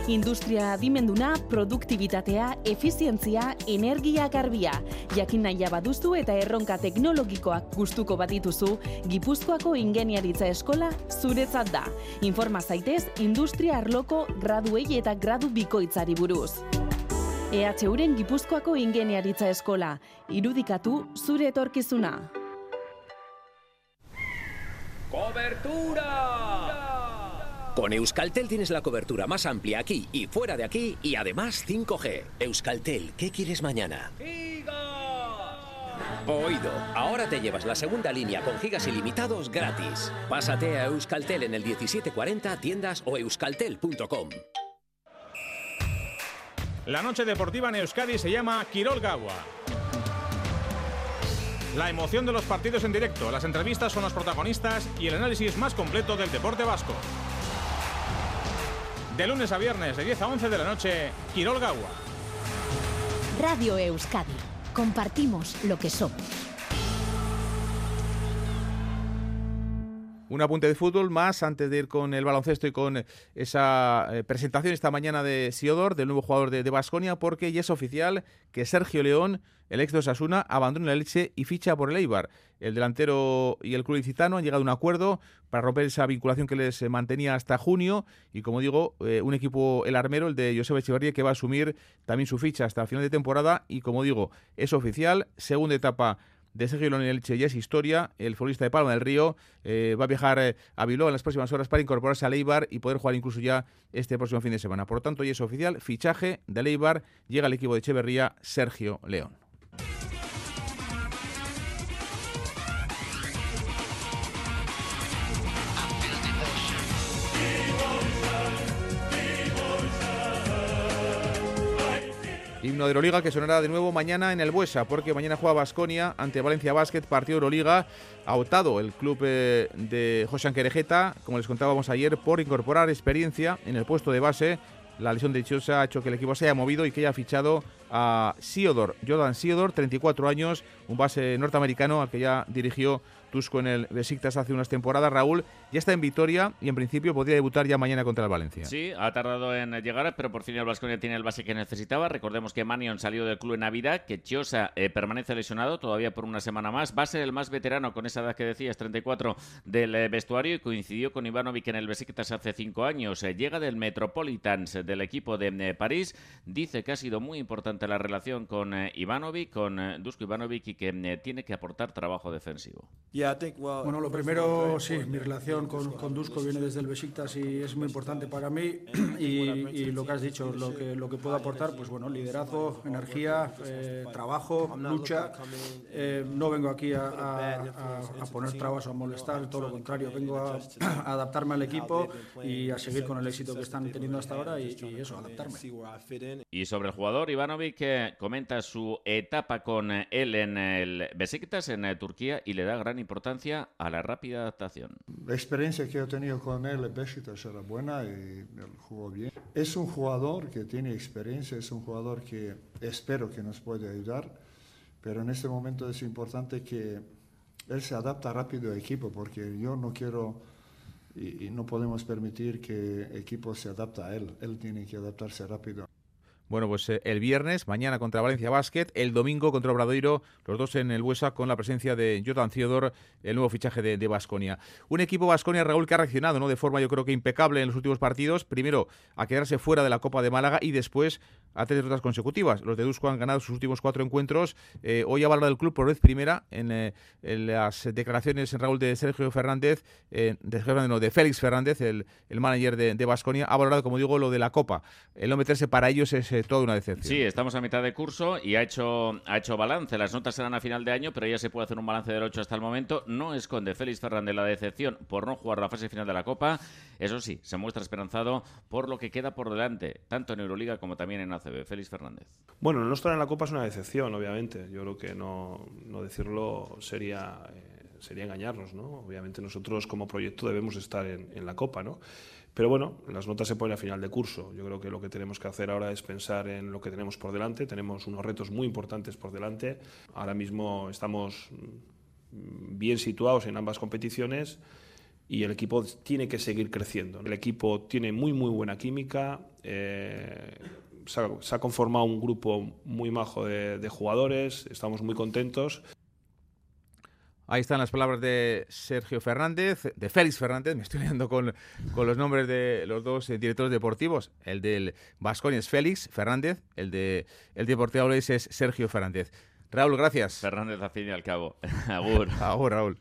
Industria adimenduna, produktibitatea, efizientzia, energia garbia. Jakin nahi baduzu eta erronka teknologikoak gustuko badituzu, Gipuzkoako Ingeniaritza Eskola zuretzat da. Informa zaitez industria arloko graduei eta gradu bikoitzari buruz. EHUren Gipuzkoako Ingeniaritza Eskola, irudikatu zure etorkizuna. ¡Cobertura! Con Euskaltel tienes la cobertura más amplia aquí y fuera de aquí y además 5G. Euskaltel, ¿qué quieres mañana? Oído, ahora te llevas la segunda línea con gigas ilimitados gratis. Pásate a Euskaltel en el 1740, tiendas o euskaltel.com. La noche deportiva en Euskadi se llama Quirol Gawa. La emoción de los partidos en directo, las entrevistas son los protagonistas y el análisis más completo del deporte vasco. De lunes a viernes, de 10 a 11 de la noche, Quirol Gawa. Radio Euskadi. Compartimos lo que somos. Un apunte de fútbol más antes de ir con el baloncesto y con esa eh, presentación esta mañana de Siodor, del nuevo jugador de Basconia, porque ya es oficial que Sergio León, el ex de Osasuna, abandona el Elche y ficha por el Eibar. El delantero y el club licitano han llegado a un acuerdo para romper esa vinculación que les mantenía hasta junio y, como digo, eh, un equipo, el armero, el de Joseba Echeverría, que va a asumir también su ficha hasta el final de temporada y, como digo, es oficial, segunda etapa de Sergio y Elche ya es historia. El futbolista de Palma del Río eh, va a viajar eh, a Bilbao en las próximas horas para incorporarse a Leibar y poder jugar incluso ya este próximo fin de semana. Por lo tanto, ya es oficial, fichaje de Leibar, llega el equipo de Echeverría, Sergio León. Himno de Euroliga que sonará de nuevo mañana en el Buesa, porque mañana juega Basconia ante Valencia Basket, partido Euroliga. Ha optado el club eh, de José Anquerejeta, como les contábamos ayer, por incorporar experiencia en el puesto de base. La lesión de Chosa ha hecho que el equipo se haya movido y que haya fichado a Siodor, Jordan Siodor, 34 años, un base norteamericano al que ya dirigió Tusco en el Besiktas hace unas temporadas. Raúl ya está en Vitoria y en principio podría debutar ya mañana contra el Valencia. Sí, ha tardado en llegar, pero por fin el Vasconia tiene el base que necesitaba. Recordemos que Manion salió del club en Navidad, que Chiosa eh, permanece lesionado todavía por una semana más. Va a ser el más veterano con esa edad que decías, 34 del eh, vestuario y coincidió con Ivanovic en el Besiktas hace cinco años. Eh, llega del Metropolitans del equipo de París. Dice que ha sido muy importante ante la relación con eh, Ivanovic, con eh, Dusko Ivanovic y que eh, tiene que aportar trabajo defensivo. Bueno, lo primero, sí, mi relación con, con Dusko viene desde el Besiktas y es muy importante para mí [CLEARS THROAT] y, y lo que has dicho, lo que, lo que puedo aportar, pues bueno, liderazgo, energía, eh, trabajo, lucha. Eh, no vengo aquí a, a- a- a poner trabas o a molestar, todo lo contrario, vengo a, [CLEARS THROAT] a adaptarme al equipo y a seguir con el éxito que están teniendo hasta ahora y, y eso, adaptarme. Y sobre el jugador, Ivanovic comenta su etapa con él en el Besiktas, en Turquía, y le da gran importancia a la rápida adaptación. La experiencia que he tenido con él en Besiktas era buena y él jugó bien. Es un jugador que tiene experiencia, es un jugador que espero que nos puede ayudar, pero en este momento es importante que él se adapta rápido al equipo, porque yo no quiero y, y no podemos permitir que el equipo se adapte a él. Él tiene que adaptarse rápido. Bueno, pues eh, el viernes, mañana contra Valencia Basket, el domingo contra Obradoiro, los dos en el Buesa con la presencia de Jordan Theodore, el nuevo fichaje de Basconia. Un equipo Basconia, Raúl, que ha reaccionado ¿no? de forma yo creo que impecable en los últimos partidos. Primero a quedarse fuera de la Copa de Málaga y después a tres derrotas consecutivas. Los de Dusko han ganado sus últimos cuatro encuentros. Eh, hoy ha hablado del club por vez primera en, eh, las declaraciones en Raúl de Sergio Fernández, de, de Félix Fernández, el, el manager de Basconia, ha valorado, como digo, lo de la Copa. El no meterse para ellos es eh, toda una decepción. Sí, estamos a mitad de curso y ha hecho, ha hecho balance. Las notas serán a final de año, pero ya se puede hacer un balance del 8 hasta el momento. No esconde Félix Fernández la decepción por no jugar la fase final de la Copa. Eso sí, se muestra esperanzado por lo que queda por delante, tanto en Euroliga como también en ACB. Félix Fernández. Bueno, no estar en la Copa es una decepción, obviamente. Yo creo que no, no decirlo sería, eh, sería engañarnos, ¿no? Obviamente nosotros como proyecto debemos estar en, en la Copa, ¿no? Pero bueno, las notas se ponen a final de curso. Yo creo que lo que tenemos que hacer ahora es pensar en lo que tenemos por delante. Tenemos unos retos muy importantes por delante. Ahora mismo estamos mm, bien situados en ambas competiciones y el equipo tiene que seguir creciendo. El equipo tiene muy, muy buena química. eh, se, ha, conformado un grupo muy majo de jugadores. Estamos muy contentos. Ahí están las palabras de Sergio Fernández, de Félix Fernández, me estoy liando con, con los nombres de los dos eh, directores deportivos. El del Vasconia es Félix Fernández, el de el Deportivo Alavés es Sergio Fernández. Raúl, gracias. Fernández al fin y al cabo. [LAUGHS] Agur. Agur, Raúl.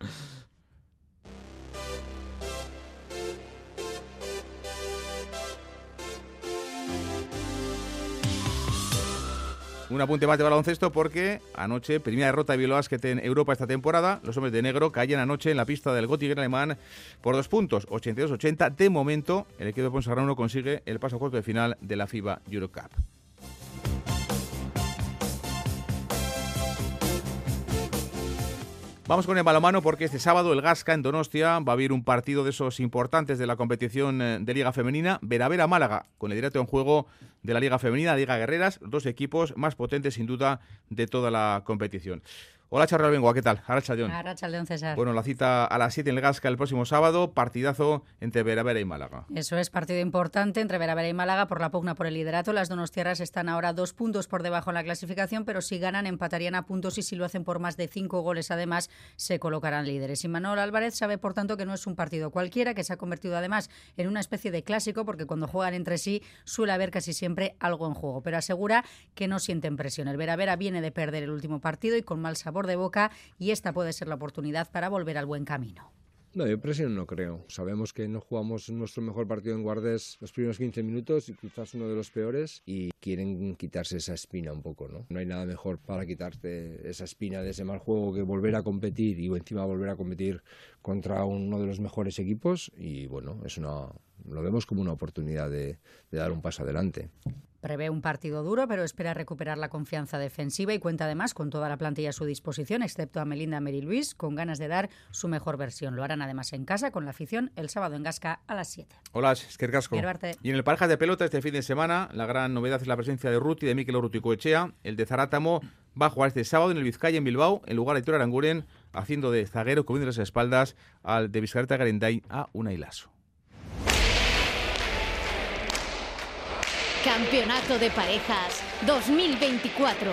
Un apunte más de baloncesto porque anoche, primera derrota de Bilbao Basket en Europa esta temporada, los hombres de negro caían anoche en la pista del Göttingen alemán por dos puntos, 82-80. De momento, el equipo de Ponsarrano consigue el paso corto de final de la FIBA Eurocup. Vamos con el balomano porque este sábado el Gasca en Donostia va a haber un partido de esos importantes de la competición eh, de Liga Femenina, Veravera Málaga, con el directo en juego de la Liga Femenina, Liga Guerreras, dos equipos más potentes sin duda de toda la competición. Hola Charles Bengoa, ¿qué tal? Aracha León. Arracha León César. Bueno, la cita a las 7 en el Gasca el próximo sábado, partidazo entre Veravera y Málaga. Eso es partido importante entre Veravera y Málaga por la pugna por el liderato. Las donostiarras están ahora dos puntos por debajo en la clasificación, pero si ganan empatarían a puntos y si lo hacen por más de cinco goles además se colocarán líderes. Y Manuel Álvarez sabe por tanto que no es un partido cualquiera, que se ha convertido además en una especie de clásico porque cuando juegan entre sí suele haber casi siempre algo en juego, pero asegura que no sienten presión. El Veravera viene de perder el último partido y con mal sabor de boca y esta puede ser la oportunidad para volver al buen camino. No, yo presión no creo. Sabemos que no jugamos nuestro mejor partido en Guardés los primeros 15 minutos y quizás uno de los peores y quieren quitarse esa espina un poco, ¿no? No hay nada mejor para quitarte esa espina de ese mal juego que volver a competir y encima volver a competir contra uno de los mejores equipos y bueno, es una, lo vemos como una oportunidad de, de dar un paso adelante. Prevé un partido duro, pero espera recuperar la confianza defensiva y cuenta además con toda la plantilla a su disposición, excepto a Melinda Mary Luis, con ganas de dar su mejor versión. Lo harán además en casa con la afición el sábado en Gasca a las 7. Hola, es que Casco. Quiero verte. Y en el parejas de pelota este fin de semana, la gran novedad es la presencia de Ruti, de Mikel Urruticoechea. El de Zarátamo va a jugar este sábado en el Vizcaya, en Bilbao, en lugar de Tor Aranguren, haciendo de zaguero, cubriendo las espaldas al de Vizcarreta Garenday a Unai Campeonato de Parejas 2024.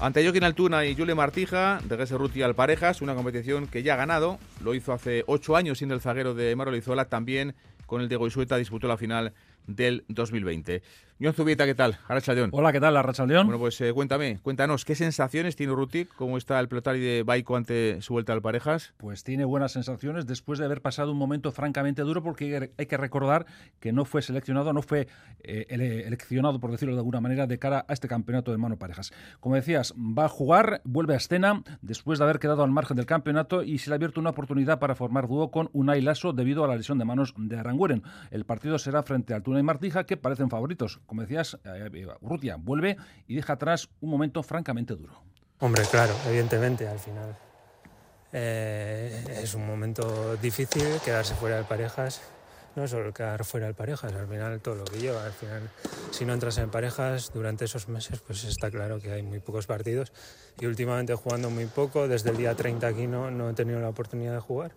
Ante Joaquín Altuna y Jule Martija, de Gese Ruti al Parejas, una competición que ya ha ganado. Lo hizo hace ocho años siendo el zaguero de Maro Lizola. También con el de Goisueta disputó la final del 2020. John Zubieta, ¿qué tal? Arrachaldeón. Hola, ¿qué tal, Arrachaldeón? Bueno, pues eh, cuéntame, cuéntanos, ¿qué sensaciones tiene Ruti? ¿Cómo está el pelotari de Baiko ante su vuelta al Parejas? Pues tiene buenas sensaciones después de haber pasado un momento francamente duro porque hay que recordar que no fue seleccionado, no fue eh, eleccionado, por decirlo de alguna manera, de cara a este campeonato de mano parejas. Como decías, va a jugar, vuelve a escena después de haber quedado al margen del campeonato y se le ha abierto una oportunidad para formar dúo con Unai Lasso debido a la lesión de manos de Aranguren. El partido será frente al Tuna y Martija, que parecen favoritos como decías, eh, eh, Urrutia vuelve y deja atrás un momento francamente duro. Hombre, claro, evidentemente, al final. Eh, es un momento difícil quedarse fuera de parejas, no solo quedar fuera de parejas, al final todo lo que lleva, al final si no entras en parejas durante esos meses, pues está claro que hay muy pocos partidos y últimamente jugando muy poco, desde el día 30 aquí no, no he tenido la oportunidad de jugar.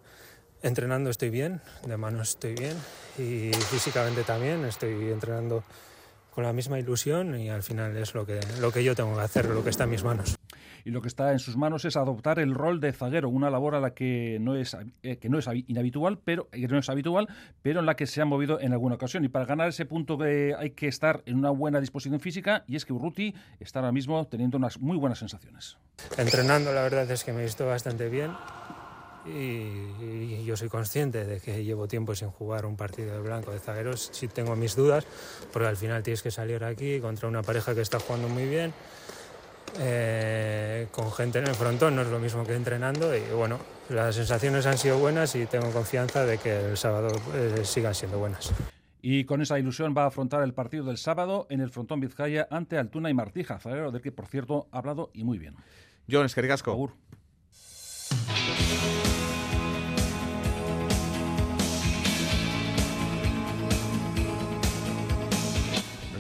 Entrenando estoy bien, de manos estoy bien y físicamente también estoy entrenando con la misma ilusión y al final es lo que, lo que yo tengo que hacer, lo que está en mis manos. Y lo que está en sus manos es adoptar el rol de zaguero, una labor a la que no es, eh, que no es inhabitual, pero que no es habitual, pero en la que se ha movido en alguna ocasión. Y para ganar ese punto que hay que estar en una buena disposición física y es que Urruti está ahora mismo teniendo unas muy buenas sensaciones. Entrenando la verdad es que me he visto bastante bien y, yo soy consciente de que llevo tiempo sin jugar un partido de blanco de zagueros. Sí tengo mis dudas, porque al final tienes que salir aquí contra una pareja que está jugando muy bien, eh, con gente en el frontón, no es lo mismo que entrenando. Y bueno, las sensaciones han sido buenas y tengo confianza de que el sábado eh, sigan siendo buenas. Y con esa ilusión va a afrontar el partido del sábado en el frontón Vizcaya ante Altuna y Martija, zaguero del que por cierto ha hablado y muy bien. John Escaricasco.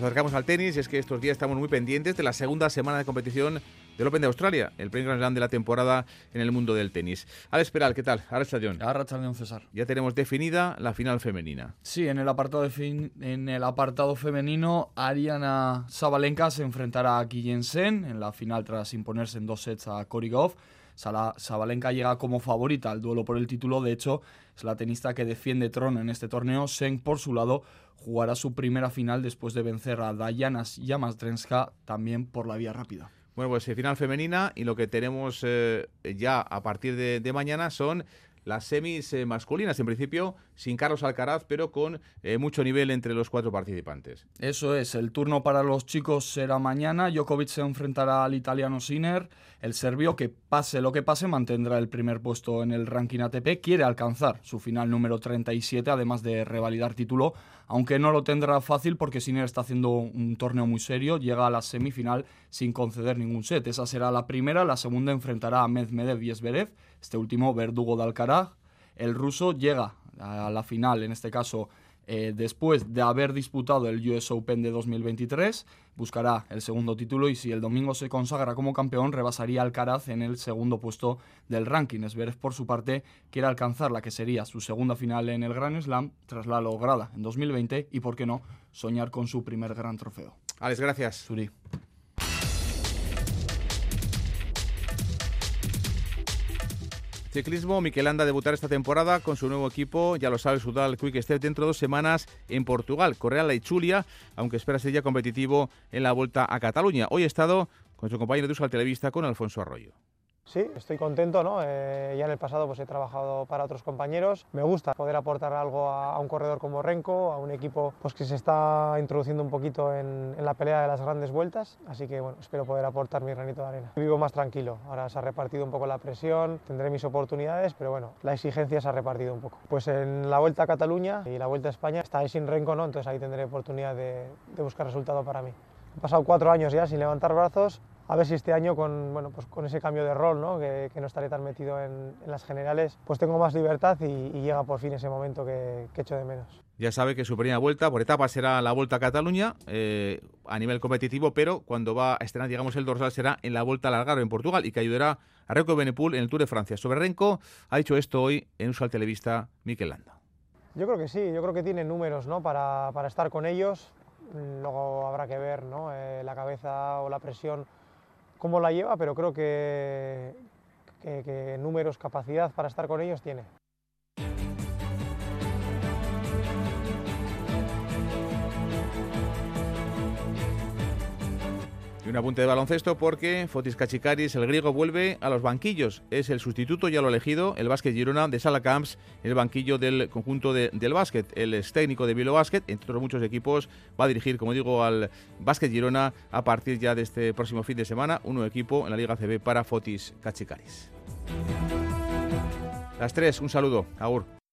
Nos acercamos al tenis y es que estos días estamos muy pendientes de la segunda semana de competición del Open de Australia, el primer Grand Slam de la temporada en el mundo del tenis. Al esperar, ¿qué tal? Ahora Arrachaldeón César. Ya tenemos definida la final femenina. Sí, en el apartado, en el apartado femenino, Ariana Sabalenka se enfrentará a Guillen Sen en la final tras imponerse en dos sets a Cory Goff. Sabalenka llega como favorita al duelo por el título, de hecho es la tenista que defiende trono en este torneo. Sen, por su lado, jugará su primera final después de vencer a Dayana Yamastrenska también por la vía rápida. Bueno, pues eh, final femenina y lo que tenemos eh, ya a partir de mañana son las semis eh, masculinas, en principio sin Carlos Alcaraz, pero con eh, mucho nivel entre los cuatro participantes. Eso es, el turno para los chicos será mañana. Djokovic se enfrentará al italiano Sinner. El serbio, que pase lo que pase, mantendrá el primer puesto en el ranking ATP. Quiere alcanzar su final número 37, además de revalidar título, aunque no lo tendrá fácil porque Sinner está haciendo un torneo muy serio. Llega a la semifinal sin conceder ningún set. Esa será la primera. La segunda enfrentará a Medvedev y Zverev este último verdugo de Alcaraz. El ruso llega a la final, en este caso, eh, después de haber disputado el US Open de 2023, buscará el segundo título y si el domingo se consagra como campeón, rebasaría Alcaraz en el segundo puesto del ranking. Esberez, por su parte, quiere alcanzar la que sería su segunda final en el Grand Slam tras la lograda en 2020 y, por qué no, soñar con su primer gran trofeo. Alex, gracias. Suri. Ciclismo, Miquel anda a esta temporada con su nuevo equipo, ya lo sabe, Sudal Quick Step, dentro de dos semanas en Portugal. Correa la Ichulia, aunque espera ser ya competitivo en la vuelta a Cataluña. Hoy he estado con su compañero de Euskal Televista, con Alfonso Arroyo. Sí, estoy contento, ¿no? Eh, ya en el pasado pues he trabajado para otros compañeros. Me gusta poder aportar algo a, un corredor como Renko, a un equipo pues, que se está introduciendo un poquito en, la pelea de las grandes vueltas, así que bueno, espero poder aportar mi granito de arena. Vivo más tranquilo, ahora se ha repartido un poco la presión, tendré mis oportunidades, pero bueno, la exigencia se ha repartido un poco. Pues en la Vuelta a Cataluña y la Vuelta a España está ahí sin Renko, ¿no? Entonces ahí tendré oportunidad de, de buscar resultado para mí. He pasado cuatro años ya sin levantar brazos, a ver si este año con, bueno, pues con ese cambio de rol, ¿no? que, no estaré tan metido en, las generales, pues tengo más libertad y, llega por fin ese momento que, que, echo de menos. Ya sabe que su primera vuelta por etapa será la Vuelta a Cataluña eh, a nivel competitivo, pero cuando va a estrenar, digamos, el dorsal será en la Vuelta al Algarve en Portugal y que ayudará a Renko Benepul en el Tour de Francia. Sobre Renko ha dicho esto hoy en Usal Televista Mikel Landa. Yo creo que sí, yo creo que tiene números ¿no? para, para estar con ellos. Luego habrá que ver ¿no? Eh, la cabeza o la presión cómo la lleva, pero creo que, que, números, capacidad para estar con ellos tiene. Un apunte de baloncesto porque Fotis Kachikaris, el griego, vuelve a los banquillos. Es el sustituto, ya lo elegido, el básquet Girona de Sala Camps, el banquillo del conjunto del básquet. El ex técnico de Vilo Básquet, entre otros muchos equipos, va a dirigir, como digo, al básquet Girona a partir ya de este próximo fin de semana. Un nuevo equipo en la Liga CB para Fotis Kachikaris. Las tres, un saludo. Agur.